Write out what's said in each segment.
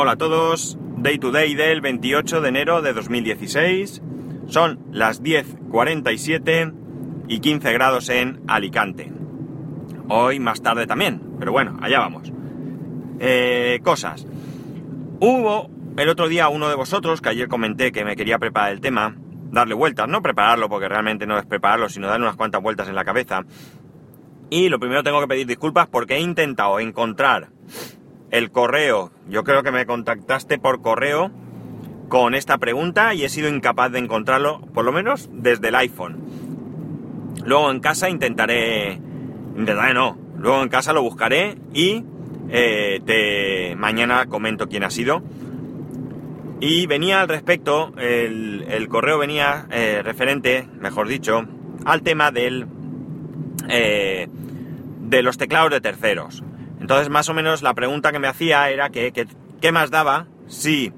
Hola a todos, Day to Day del 28 de enero de 2016. Son las 10.47 y 15 grados en Alicante. Hoy más tarde también, pero bueno, allá vamos. Eh, cosas. Hubo el otro día uno de vosotros que ayer comenté que me quería preparar el tema, darle vueltas, no prepararlo porque realmente no es prepararlo, sino darle unas cuantas vueltas en la cabeza. Y lo primero tengo que pedir disculpas porque he intentado encontrar el correo. Yo creo que me contactaste por correo con esta pregunta y he sido incapaz de encontrarlo, por lo menos desde el iPhone. Luego en casa intentaré... Intentaré no. Luego en casa lo buscaré y eh, te, mañana comento quién ha sido. Y venía al respecto, el, correo venía eh, referente, mejor dicho, al tema del, eh, de los teclados de terceros. Entonces, más o menos la pregunta que me hacía era que, qué más daba si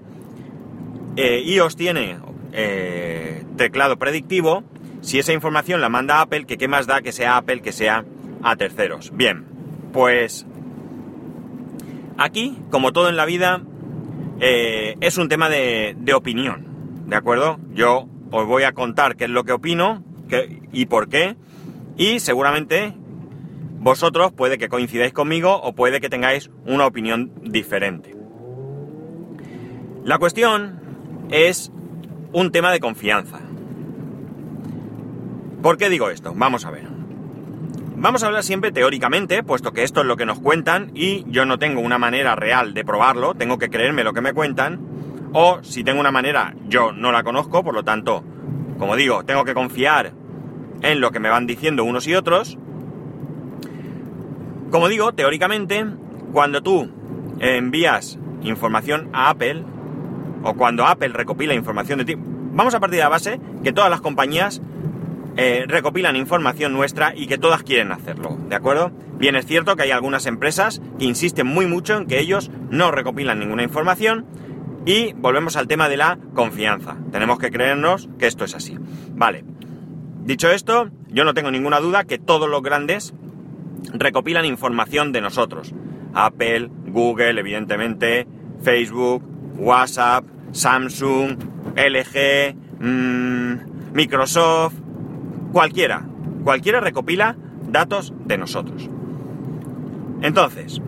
eh, iOS tiene eh, teclado predictivo, si esa información la manda Apple, que qué más da que sea Apple que sea a terceros. Bien, pues aquí, como todo en la vida, eh, es un tema de, de, opinión, ¿de acuerdo? Yo os voy a contar qué es lo que opino y por qué, y seguramente vosotros puede que coincidáis conmigo o puede que tengáis una opinión diferente. La cuestión es un tema de confianza. ¿Por qué digo esto? Vamos a ver. Vamos a hablar siempre teóricamente, puesto que esto es lo que nos cuentan y yo no tengo una manera real de probarlo, tengo que creerme lo que me cuentan, o si tengo una manera, yo no la conozco, por lo tanto, como digo, tengo que confiar en lo que me van diciendo unos y otros, como digo, teóricamente, cuando tú envías información a Apple, o cuando Apple recopila información de ti, vamos a partir de la base que todas las compañías eh, recopilan información nuestra y que todas quieren hacerlo, ¿de acuerdo? Bien, es cierto que hay algunas empresas que insisten muy mucho en que ellos no recopilan ninguna información y volvemos al tema de la confianza. Tenemos que creernos que esto es así. Vale. Dicho esto, yo no tengo ninguna duda que todos los grandes recopilan información de nosotros. Apple, Google, evidentemente, Facebook, WhatsApp, Samsung, LG, mm, Microsoft, cualquiera. Cualquiera recopila datos de nosotros. Entonces,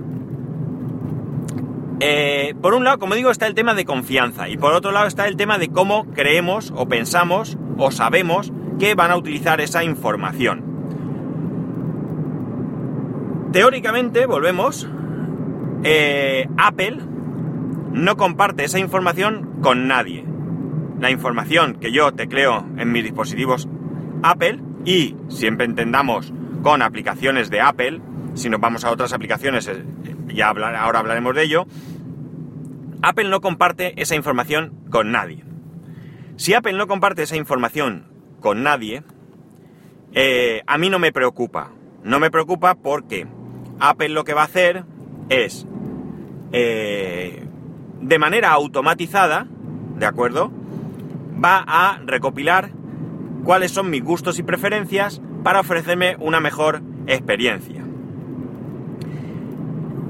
eh, por un lado, como digo, está el tema de confianza y por otro lado está el tema de cómo creemos o pensamos o sabemos que van a utilizar esa información. Teóricamente, volvemos, eh, Apple no comparte esa información con nadie. La información que yo tecleo en mis dispositivos Apple y siempre entendamos con aplicaciones de Apple, si nos vamos a otras aplicaciones, eh, ya ahora hablaremos de ello, Apple no comparte esa información con nadie. Si Apple no comparte esa información con nadie, eh, a mí no me preocupa. No me preocupa porque Apple lo que va a hacer es, eh, de manera automatizada, ¿de acuerdo? Va a recopilar cuáles son mis gustos y preferencias para ofrecerme una mejor experiencia.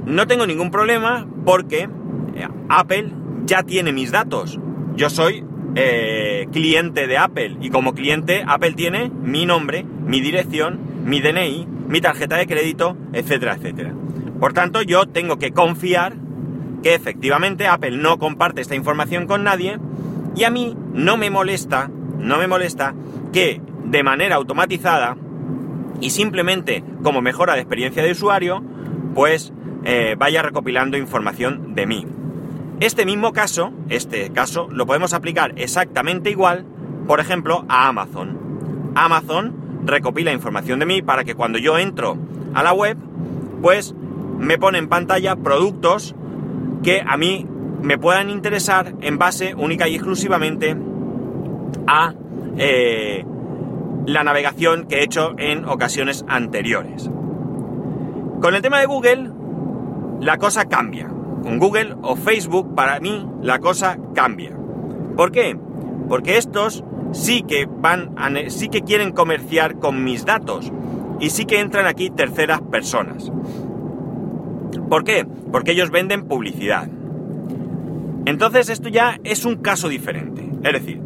No tengo ningún problema porque eh, Apple ya tiene mis datos. Yo soy eh, cliente de Apple y como cliente Apple tiene mi nombre, mi dirección, mi DNI, mi tarjeta de crédito, etcétera, etcétera. Por tanto, yo tengo que confiar que efectivamente Apple no comparte esta información con nadie y a mí no me molesta, no me molesta que de manera automatizada y simplemente como mejora de experiencia de usuario, pues eh, vaya recopilando información de mí. Este mismo caso, este caso, lo podemos aplicar exactamente igual, por ejemplo, a Amazon. Amazon recopila información de mí para que cuando yo entro a la web, pues me pone en pantalla productos que a mí me puedan interesar en base única y exclusivamente a eh, la navegación que he hecho en ocasiones anteriores. Con el tema de Google, la cosa cambia. Con Google o Facebook, para mí, la cosa cambia. ¿Por qué? Porque estos sí que van sí que quieren comerciar con mis datos y sí que entran aquí terceras personas. ¿Por qué? Porque ellos venden publicidad. Entonces esto ya es un caso diferente. Es decir,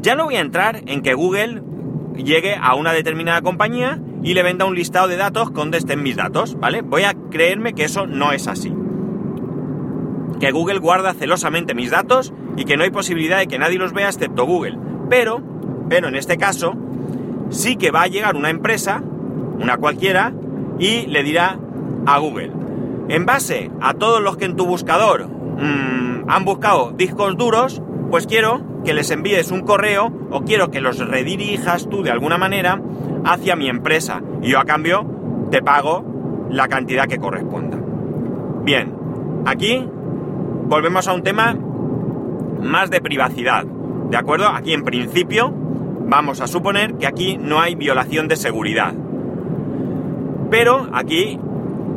ya no voy a entrar en que Google llegue a una determinada compañía y le venda un listado de datos donde estén mis datos, ¿vale? Voy a creerme que eso no es así. Que Google guarda celosamente mis datos y que no hay posibilidad de que nadie los vea excepto Google. Pero, pero en este caso, sí que va a llegar una empresa, una cualquiera, y le dirá a Google, en base a todos los que en tu buscador mmm, han buscado discos duros, pues quiero que les envíes un correo o quiero que los redirijas tú de alguna manera hacia mi empresa y yo a cambio te pago la cantidad que corresponda. Bien, aquí volvemos a un tema más de privacidad, ¿de acuerdo? Aquí en principio vamos a suponer que aquí no hay violación de seguridad. Pero aquí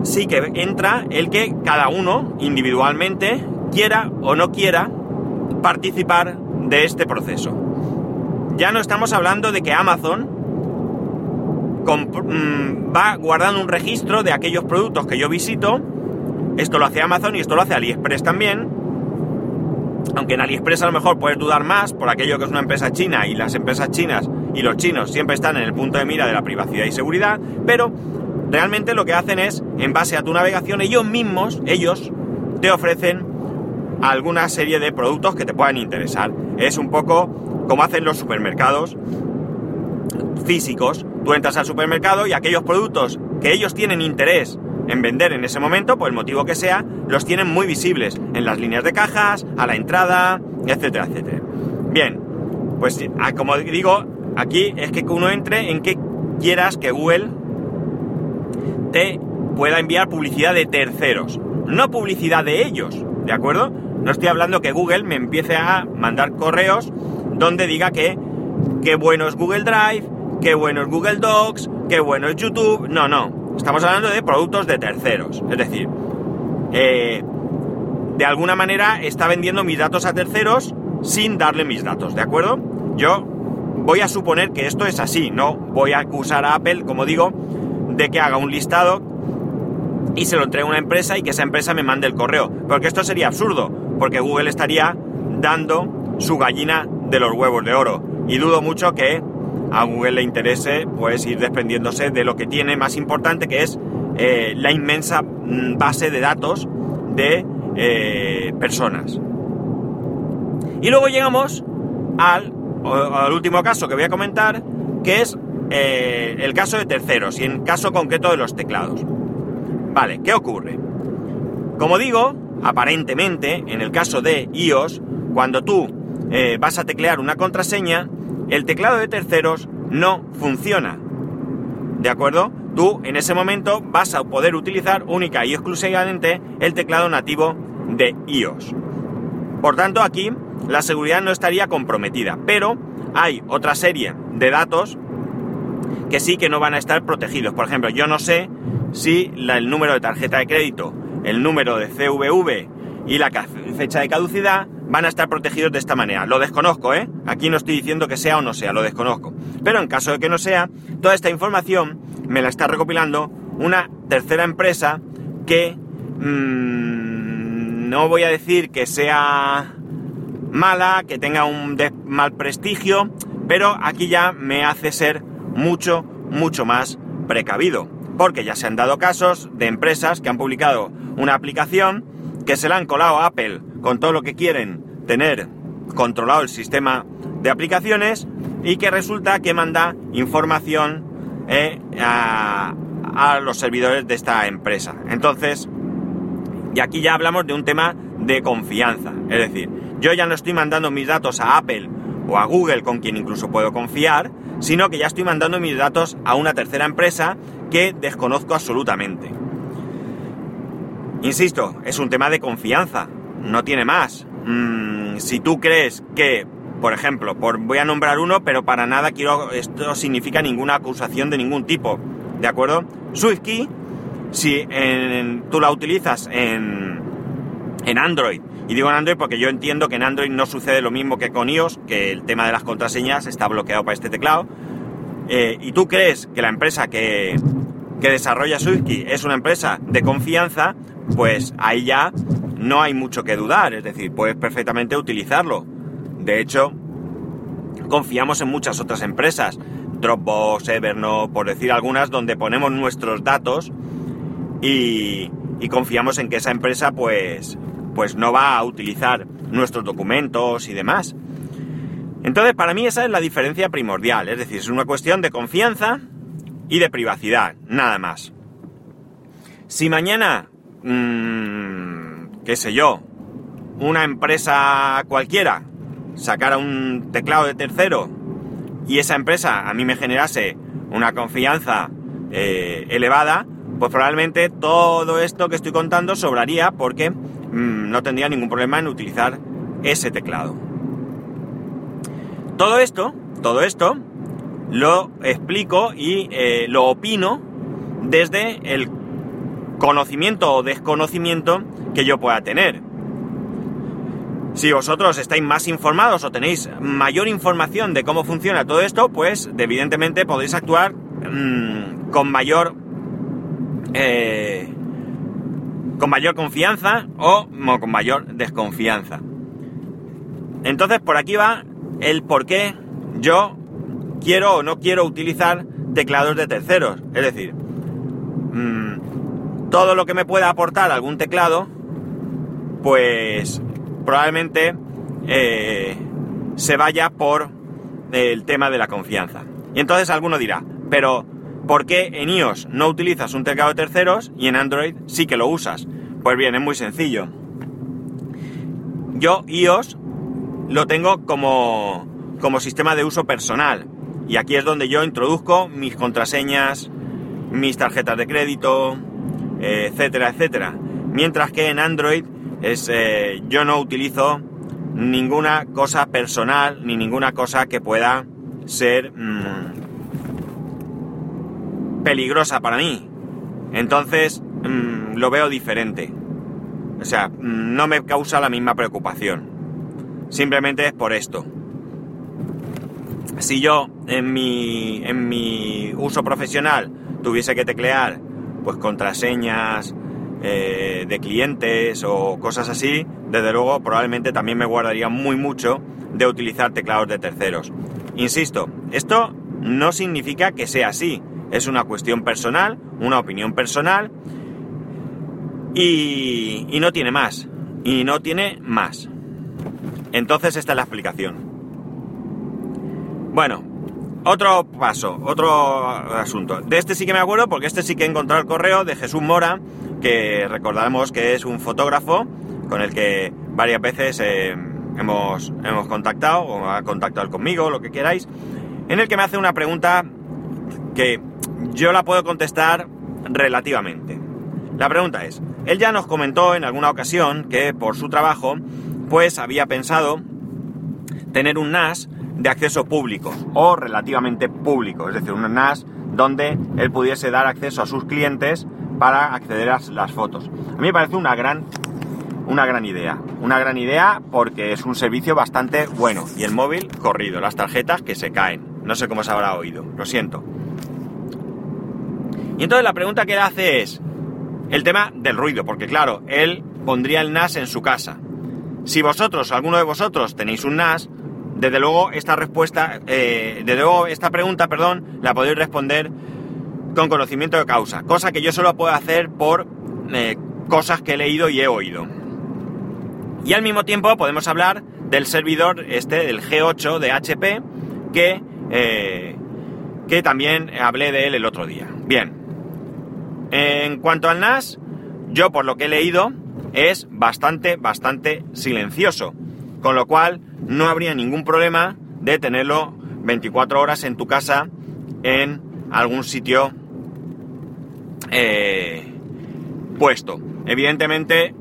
sí que entra el que cada uno individualmente quiera o no quiera participar de este proceso. Ya no estamos hablando de que Amazon mm, va guardando un registro de aquellos productos que yo visito. Esto lo hace Amazon y esto lo hace AliExpress también. Aunque en AliExpress a lo mejor puedes dudar más por aquello que es una empresa china y las empresas chinas y los chinos siempre están en el punto de mira de la privacidad y seguridad, pero realmente lo que hacen es, en base a tu navegación, ellos mismos, ellos, te ofrecen alguna serie de productos que te puedan interesar. Es un poco como hacen los supermercados físicos. Tú entras al supermercado y aquellos productos que ellos tienen interés en vender en ese momento, por el motivo que sea, los tienen muy visibles en las líneas de cajas, a la entrada, etcétera, etcétera. Bien, pues ah, como digo, aquí es que uno entre en que quieras que Google te pueda enviar publicidad de terceros, no publicidad de ellos, ¿de acuerdo? No estoy hablando que Google me empiece a mandar correos donde diga que qué bueno es Google Drive, qué bueno es Google Docs, qué bueno es YouTube. No, no. Estamos hablando de productos de terceros. Es decir, eh, de alguna manera está vendiendo mis datos a terceros sin darle mis datos, ¿de acuerdo? Yo voy a suponer que esto es así, no voy a acusar a Apple, como digo, de que haga un listado y se lo entregue a una empresa y que esa empresa me mande el correo. Porque esto sería absurdo, porque Google estaría dando su gallina de los huevos de oro. Y dudo mucho que a Google le interese pues ir desprendiéndose de lo que tiene más importante, que es eh, la inmensa mm, base de datos de eh, personas. Y luego llegamos al, último caso que voy a comentar, que es eh, el caso de terceros y en caso concreto de los teclados. Vale, ¿qué ocurre? Como digo, aparentemente, en el caso de iOS, cuando tú vas a teclear una contraseña, el teclado de terceros no funciona. ¿De acuerdo? Tú en ese momento vas a poder utilizar única y exclusivamente el teclado nativo de iOS. Por tanto, aquí la seguridad no estaría comprometida, pero hay otra serie de datos que sí que no van a estar protegidos. Por ejemplo, yo no sé si el número de tarjeta de crédito, el número de CVV y la fecha de caducidad van a estar protegidos de esta manera. Lo desconozco, ¿eh? Aquí no estoy diciendo que sea o no sea, lo desconozco. Pero en caso de que no sea, toda esta información me la está recopilando una tercera empresa que mmm, no voy a decir que sea mala, que tenga un mal prestigio, pero aquí ya me hace ser mucho, mucho más precavido. Porque ya se han dado casos de empresas que han publicado una aplicación que se la han colado a Apple con todo lo que quieren tener controlado el sistema de aplicaciones y que resulta que manda información eh, a, a los servidores de esta empresa. Entonces, y aquí ya hablamos de un tema de confianza. Es decir, yo ya no estoy mandando mis datos a Apple o a Google, con quien incluso puedo confiar, sino que ya estoy mandando mis datos a una tercera empresa que desconozco absolutamente. Insisto, es un tema de confianza, no tiene más. Mm, si tú crees que, por ejemplo, por, voy a nombrar uno, pero para nada quiero, esto significa ninguna acusación de ningún tipo, ¿de acuerdo? SwiftKey, si tú la utilizas en, en Android y digo en Android porque yo entiendo que en Android no sucede lo mismo que con iOS, que el tema de las contraseñas está bloqueado para este teclado. Eh, y tú crees que la empresa que, que desarrolla SwiftKey es una empresa de confianza, pues ahí ya no hay mucho que dudar, es decir, puedes perfectamente utilizarlo. De hecho, confiamos en muchas otras empresas, Dropbox, Evernote, por decir algunas, donde ponemos nuestros datos y, confiamos en que esa empresa pues, pues no va a utilizar nuestros documentos y demás. Entonces, para mí esa es la diferencia primordial, es decir, es una cuestión de confianza y de privacidad, nada más. Si mañana, mmm, qué sé yo, una empresa cualquiera sacara un teclado de tercero y esa empresa a mí me generase una confianza eh, elevada, pues probablemente todo esto que estoy contando sobraría porque mmm, no tendría ningún problema en utilizar ese teclado. Todo esto, todo esto, lo explico y eh, lo opino desde el conocimiento o desconocimiento que yo pueda tener. Si vosotros estáis más informados o tenéis mayor información de cómo funciona todo esto, pues evidentemente podéis actuar mmm, con mayor eh, con mayor confianza o con mayor desconfianza. Entonces por aquí va el por qué yo quiero o no quiero utilizar teclados de terceros. Es decir, mmm, todo lo que me pueda aportar algún teclado, pues probablemente eh, se vaya por el tema de la confianza. Y entonces alguno dirá, pero ¿por qué en iOS no utilizas un teclado de terceros y en Android sí que lo usas? Pues bien, es muy sencillo. Yo iOS lo tengo como, como sistema de uso personal. Y aquí es donde yo introduzco mis contraseñas, mis tarjetas de crédito, etcétera, etcétera. Mientras que en Android es, eh, yo no utilizo ninguna cosa personal ni ninguna cosa que pueda ser mmm, peligrosa para mí. Entonces mmm, lo veo diferente. O sea, mmm, no me causa la misma preocupación. Simplemente es por esto. Si yo en mi, en mi uso profesional tuviese que teclear pues contraseñas eh, de clientes o cosas así, desde luego probablemente también me guardaría muy mucho de utilizar teclados de terceros. Insisto, esto no significa que sea así, es una cuestión personal, una opinión personal y, y no tiene más, y no tiene más. Entonces esta es la explicación. Bueno, otro paso, otro asunto. De este sí que me acuerdo porque este sí que he encontrado el correo de Jesús Mora, que recordamos que es un fotógrafo con el que varias veces eh, hemos, hemos contactado o ha contactado conmigo, lo que queráis, en el que me hace una pregunta que yo la puedo contestar relativamente. La pregunta es, él ya nos comentó en alguna ocasión que por su trabajo pues había pensado tener un NAS de acceso público o relativamente público, es decir, un NAS donde él pudiese dar acceso a sus clientes para acceder a las fotos. A mí me parece una gran, una gran idea, una gran idea porque es un servicio bastante bueno y el móvil corrido, las tarjetas que se caen, no sé cómo se habrá oído, lo siento. Y entonces la pregunta que él hace es el tema del ruido, porque claro, él pondría el NAS en su casa, si vosotros, alguno de vosotros, tenéis un NAS, desde luego esta respuesta, eh, desde luego esta pregunta, perdón, la podéis responder con conocimiento de causa, cosa que yo solo puedo hacer por eh, cosas que he leído y he oído. Y al mismo tiempo podemos hablar del servidor este, del G8 de HP, que, eh, que también hablé de él el otro día. Bien, en cuanto al NAS, yo por lo que he leído, es bastante, bastante silencioso. Con lo cual no habría ningún problema de tenerlo 24 horas en tu casa en algún sitio eh, puesto. Evidentemente,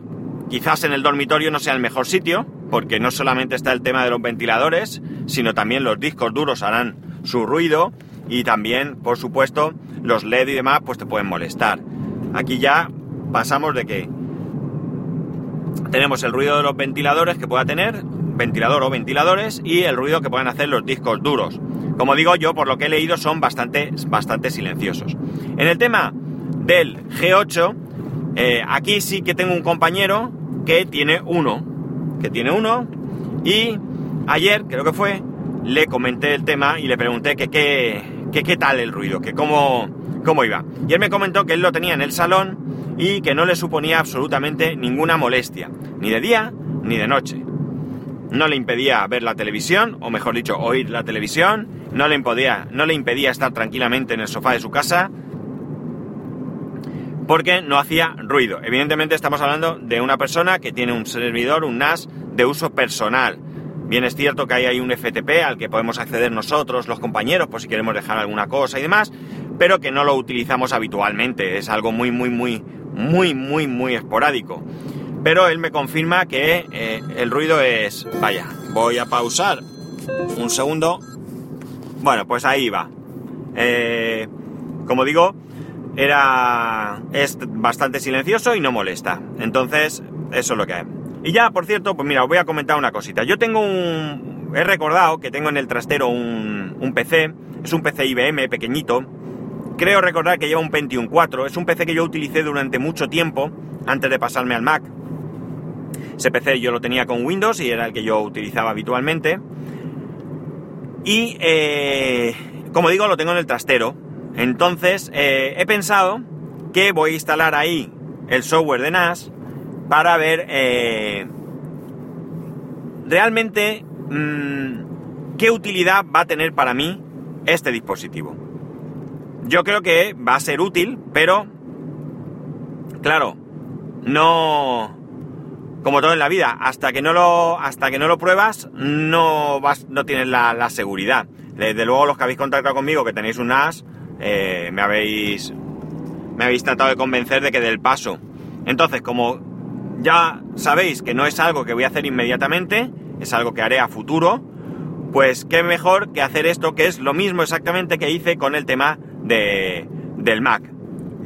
quizás en el dormitorio no sea el mejor sitio, porque no solamente está el tema de los ventiladores, sino también los discos duros harán su ruido y también, por supuesto, los LED y demás pues te pueden molestar. Aquí ya pasamos de que tenemos el ruido de los ventiladores que pueda tener, ventilador o ventiladores, y el ruido que puedan hacer los discos duros. Como digo yo, por lo que he leído, son bastante, bastante silenciosos. En el tema del G8, eh, aquí sí que tengo un compañero que que tiene uno, que tiene uno, y ayer, creo que fue, le comenté el tema y le pregunté que qué tal el ruido, que cómo, cómo iba. Y él me comentó que él lo tenía en el salón y que no le suponía absolutamente ninguna molestia, ni de día ni de noche. No le impedía ver la televisión, o mejor dicho, oír la televisión, no le impedía, no le impedía estar tranquilamente en el sofá de su casa, porque no hacía ruido. Evidentemente estamos hablando de una persona que tiene un servidor, un NAS de uso personal. Bien es cierto que hay ahí un FTP al que podemos acceder nosotros, los compañeros, por si queremos dejar alguna cosa y demás, pero que no lo utilizamos habitualmente. Es algo muy, muy, muy, muy, muy, muy esporádico. Pero él me confirma que eh, el ruido es... Vaya, voy a pausar un segundo. Bueno, pues ahí va. Eh, como digo, era es bastante silencioso y no molesta. Entonces, eso es lo que hay. Y ya, por cierto, pues mira, os voy a comentar una cosita. Yo tengo un... He recordado que tengo en el trastero un, un PC. Es un PC IBM pequeñito. Creo recordar que lleva un Pentium 4. Es un PC que yo utilicé durante mucho tiempo antes de pasarme al Mac. Ese PC yo lo tenía con Windows y era el que yo utilizaba habitualmente. Y, eh, como digo, lo tengo en el trastero. Entonces, eh, he pensado que voy a instalar ahí el software de NAS para ver eh, realmente mm, qué utilidad va a tener para mí este dispositivo. Yo creo que va a ser útil, pero claro, no como todo en la vida, hasta que no lo, hasta que no lo pruebas, no vas, no tienes la, seguridad. Desde luego los que habéis contactado conmigo, que tenéis un NAS, eh, me habéis, me habéis tratado de convencer de que del paso. Entonces, como ya sabéis que no es algo que voy a hacer inmediatamente, es algo que haré a futuro, pues qué mejor que hacer esto que es lo mismo exactamente que hice con el tema de, del Mac.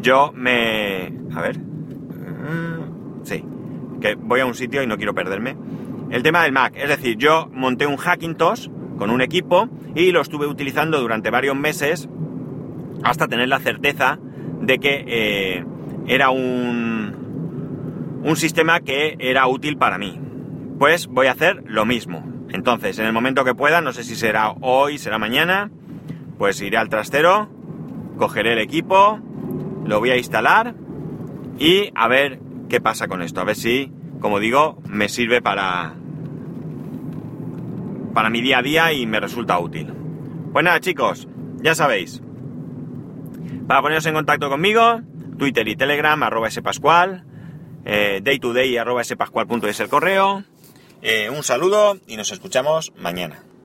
Yo me... A ver... Mm, sí, que voy a un sitio y no quiero perderme. El tema del Mac, es decir, yo monté un Hackintosh con un equipo y lo estuve utilizando durante varios meses hasta tener la certeza de que eh, era un, un sistema que era útil para mí. Pues voy a hacer lo mismo. Entonces, en el momento que pueda, no sé si será hoy, será mañana, pues iré al trastero, cogeré el equipo, lo voy a instalar y a ver qué pasa con esto. A ver si, como digo, me sirve para, para mi día a día y me resulta útil. Pues nada, chicos, ya sabéis. Para poneros en contacto conmigo, Twitter y Telegram, arroba spascual, eh, day to day arroba spascual.es el correo. Eh, un saludo y nos escuchamos mañana.